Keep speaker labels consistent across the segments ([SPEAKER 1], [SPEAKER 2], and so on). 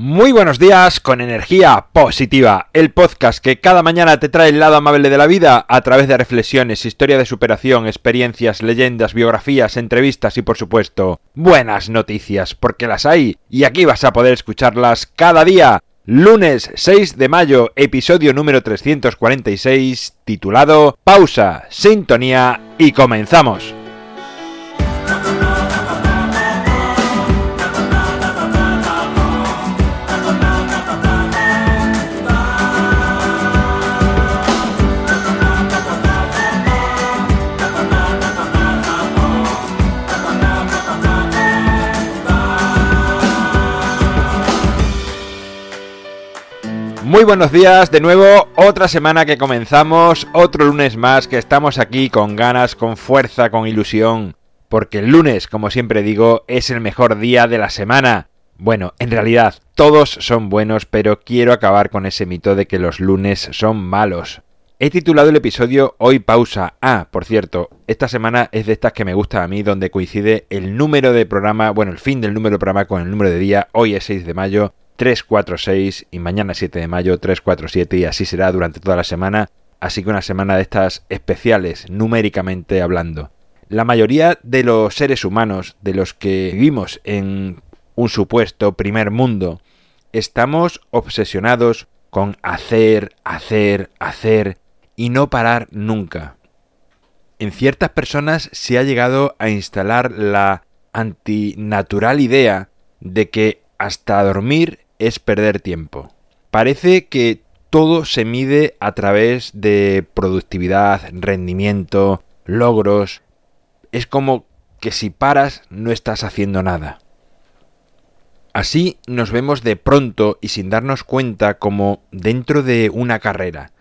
[SPEAKER 1] Muy buenos días con energía positiva, el podcast que cada mañana te trae el lado amable de la vida a través de reflexiones, historia de superación, experiencias, leyendas, biografías, entrevistas y por supuesto buenas noticias, porque las hay y aquí vas a poder escucharlas cada día. Lunes 6 de mayo, episodio número 346, titulado Pausa, Sintonía y comenzamos. Muy buenos días, de nuevo otra semana que comenzamos, otro lunes más que estamos aquí con ganas, con fuerza, con ilusión, porque el lunes, como siempre digo, es el mejor día de la semana. Bueno, en realidad todos son buenos, pero quiero acabar con ese mito de que los lunes son malos. He titulado el episodio Hoy pausa. Ah, por cierto, esta semana es de estas que me gusta a mí, donde coincide el número de programa, bueno, el fin del número de programa con el número de día. Hoy es 6 de mayo 346 y mañana 7 de mayo 347 y así será durante toda la semana, así que una semana de estas especiales numéricamente hablando. La mayoría de los seres humanos, de los que vivimos en un supuesto primer mundo, estamos obsesionados con hacer, hacer, hacer y no parar nunca. En ciertas personas se ha llegado a instalar la antinatural idea de que hasta dormir es perder tiempo. Parece que todo se mide a través de productividad, rendimiento, logros. Es como que si paras no estás haciendo nada. Así nos vemos de pronto y sin darnos cuenta como dentro de una carrera.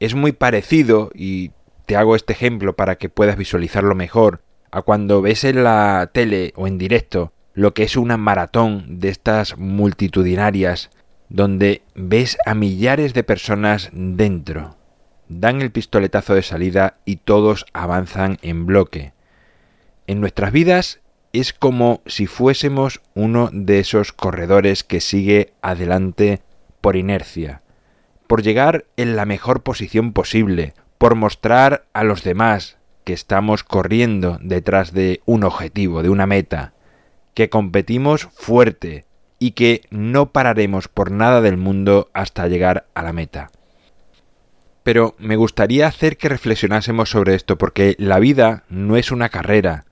[SPEAKER 1] Es muy parecido, y te hago este ejemplo para que puedas visualizarlo mejor, a cuando ves en la tele o en directo lo que es una maratón de estas multitudinarias donde ves a millares de personas dentro. Dan el pistoletazo de salida y todos avanzan en bloque. En nuestras vidas es como si fuésemos uno de esos corredores que sigue adelante por inercia, por llegar en la mejor posición posible, por mostrar a los demás que estamos corriendo detrás de un objetivo, de una meta que competimos fuerte y que no pararemos por nada del mundo hasta llegar a la meta. Pero me gustaría hacer que reflexionásemos sobre esto porque la vida no es una carrera.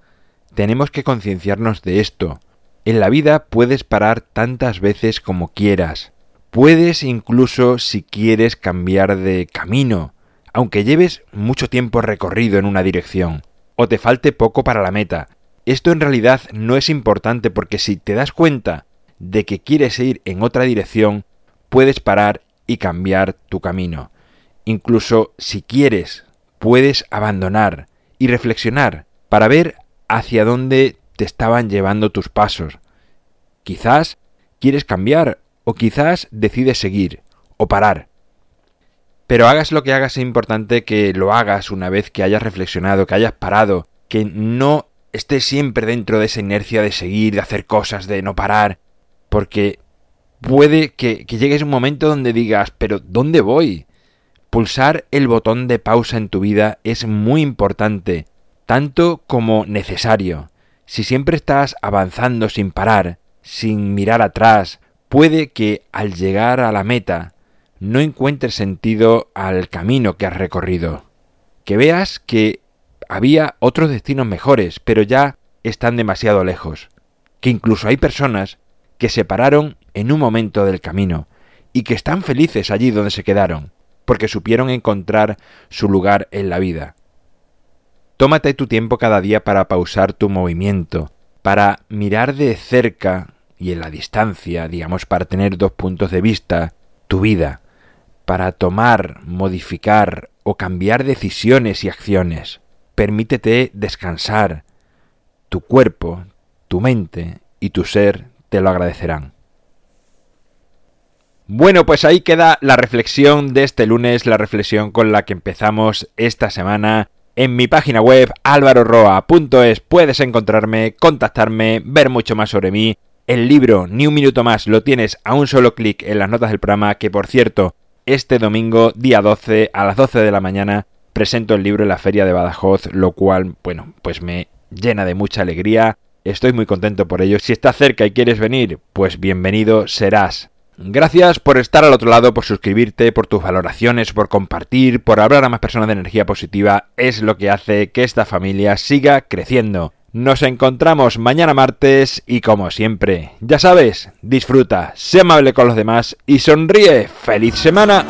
[SPEAKER 1] Tenemos que concienciarnos de esto. En la vida puedes parar tantas veces como quieras. Puedes incluso si quieres cambiar de camino, aunque lleves mucho tiempo recorrido en una dirección, o te falte poco para la meta, esto en realidad no es importante porque si te das cuenta de que quieres ir en otra dirección, puedes parar y cambiar tu camino. Incluso si quieres, puedes abandonar y reflexionar para ver hacia dónde te estaban llevando tus pasos. Quizás quieres cambiar o quizás decides seguir o parar. Pero hagas lo que hagas es importante que lo hagas una vez que hayas reflexionado, que hayas parado, que no estés siempre dentro de esa inercia de seguir, de hacer cosas, de no parar, porque puede que llegues un momento donde digas, pero ¿dónde voy? Pulsar el botón de pausa en tu vida es muy importante, tanto como necesario. Si siempre estás avanzando sin parar, sin mirar atrás, puede que al llegar a la meta no encuentres sentido al camino que has recorrido. Que veas que había otros destinos mejores, pero ya están demasiado lejos, que incluso hay personas que se pararon en un momento del camino y que están felices allí donde se quedaron, porque supieron encontrar su lugar en la vida. Tómate tu tiempo cada día para pausar tu movimiento, para mirar de cerca y en la distancia, digamos, para tener dos puntos de vista, tu vida, para tomar, modificar o cambiar decisiones y acciones permítete descansar. Tu cuerpo, tu mente y tu ser te lo agradecerán. Bueno, pues ahí queda la reflexión de este lunes, la reflexión con la que empezamos esta semana. En mi página web alvaroroa.es puedes encontrarme, contactarme, ver mucho más sobre mí el libro Ni un minuto más lo tienes a un solo clic en las notas del programa, que por cierto, este domingo, día 12, a las 12 de la mañana, presento el libro en la feria de Badajoz, lo cual, bueno, pues me llena de mucha alegría. Estoy muy contento por ello. Si estás cerca y quieres venir, pues bienvenido serás. Gracias por estar al otro lado, por suscribirte, por tus valoraciones, por compartir, por hablar a más personas de energía positiva. Es lo que hace que esta familia siga creciendo. Nos encontramos mañana martes y como siempre, ya sabes, disfruta, sé amable con los demás y sonríe. ¡Feliz semana!